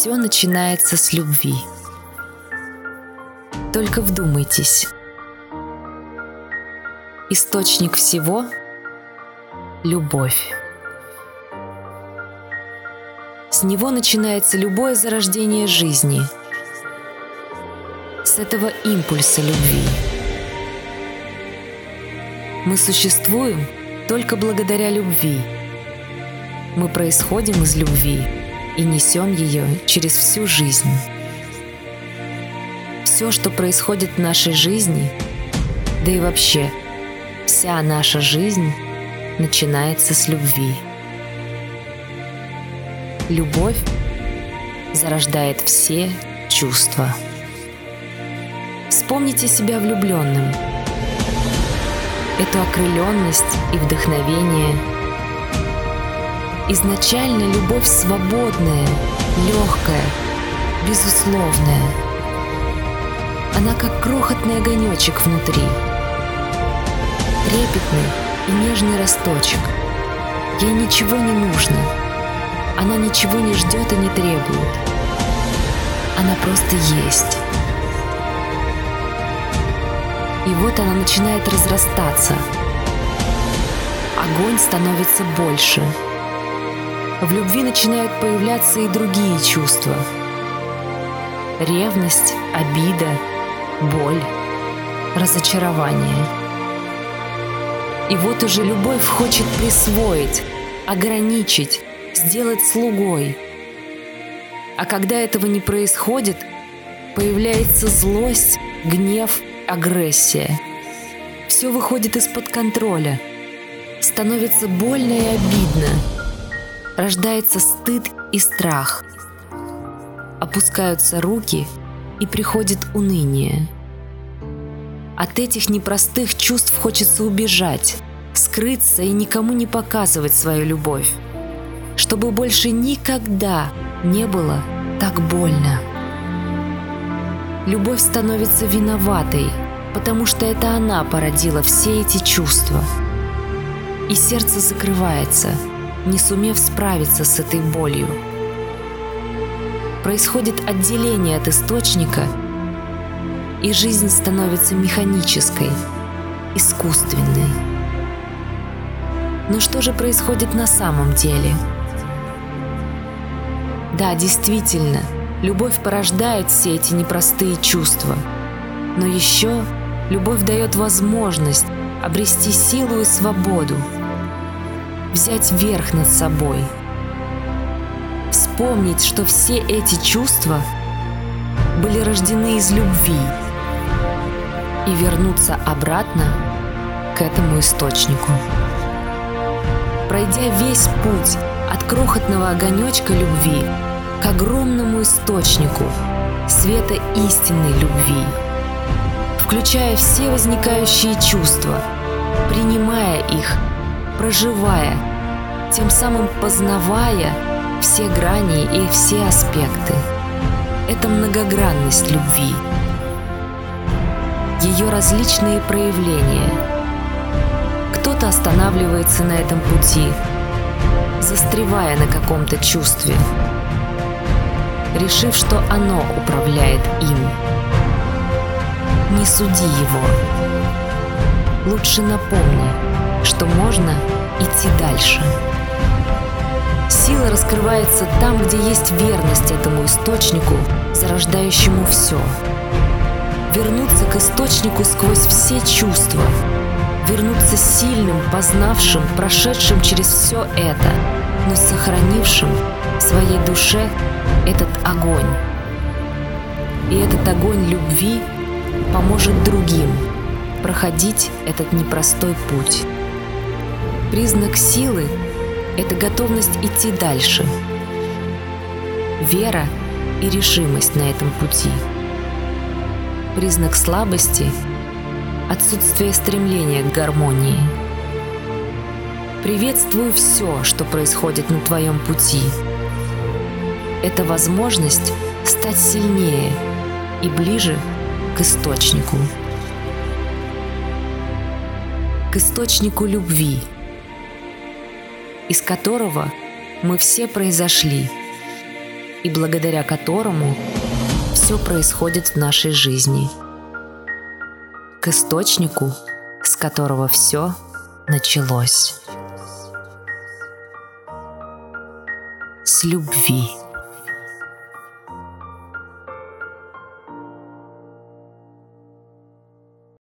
Все начинается с любви. Только вдумайтесь. Источник всего — любовь. С него начинается любое зарождение жизни. С этого импульса любви. Мы существуем только благодаря любви. Мы происходим из любви и несем ее через всю жизнь. Все, что происходит в нашей жизни, да и вообще вся наша жизнь начинается с любви. Любовь зарождает все чувства. Вспомните себя влюбленным. Эту окрыленность и вдохновение. Изначально любовь свободная, легкая, безусловная. Она как крохотный огонечек внутри. Трепетный и нежный росточек. Ей ничего не нужно — она ничего не ждет и не требует. Она просто есть. И вот она начинает разрастаться. Огонь становится больше. В любви начинают появляться и другие чувства. Ревность, обида, боль, разочарование. И вот уже любовь хочет присвоить, ограничить, сделать слугой. А когда этого не происходит, появляется злость, гнев, агрессия. Все выходит из-под контроля. Становится больно и обидно. Рождается стыд и страх. Опускаются руки и приходит уныние. От этих непростых чувств хочется убежать, скрыться и никому не показывать свою любовь чтобы больше никогда не было так больно. Любовь становится виноватой, потому что это она породила все эти чувства. И сердце закрывается, не сумев справиться с этой болью. Происходит отделение от источника, и жизнь становится механической, искусственной. Но что же происходит на самом деле? Да, действительно, любовь порождает все эти непростые чувства. Но еще любовь дает возможность обрести силу и свободу, взять верх над собой, вспомнить, что все эти чувства были рождены из любви и вернуться обратно к этому источнику. Пройдя весь путь от крохотного огонечка любви к огромному источнику света истинной любви, включая все возникающие чувства, принимая их, проживая, тем самым познавая все грани и все аспекты. Это многогранность любви, ее различные проявления. Кто-то останавливается на этом пути, застревая на каком-то чувстве – решив, что оно управляет им. Не суди его. Лучше напомни, что можно идти дальше. Сила раскрывается там, где есть верность этому источнику, зарождающему все. Вернуться к источнику сквозь все чувства. Вернуться сильным, познавшим, прошедшим через все это, но сохранившим в своей душе этот огонь. И этот огонь любви поможет другим проходить этот непростой путь. Признак силы – это готовность идти дальше. Вера и решимость на этом пути. Признак слабости – отсутствие стремления к гармонии. Приветствую все, что происходит на твоем пути – это возможность стать сильнее и ближе к источнику. К источнику любви, из которого мы все произошли. и благодаря которому все происходит в нашей жизни. К источнику, с которого все началось. С любви.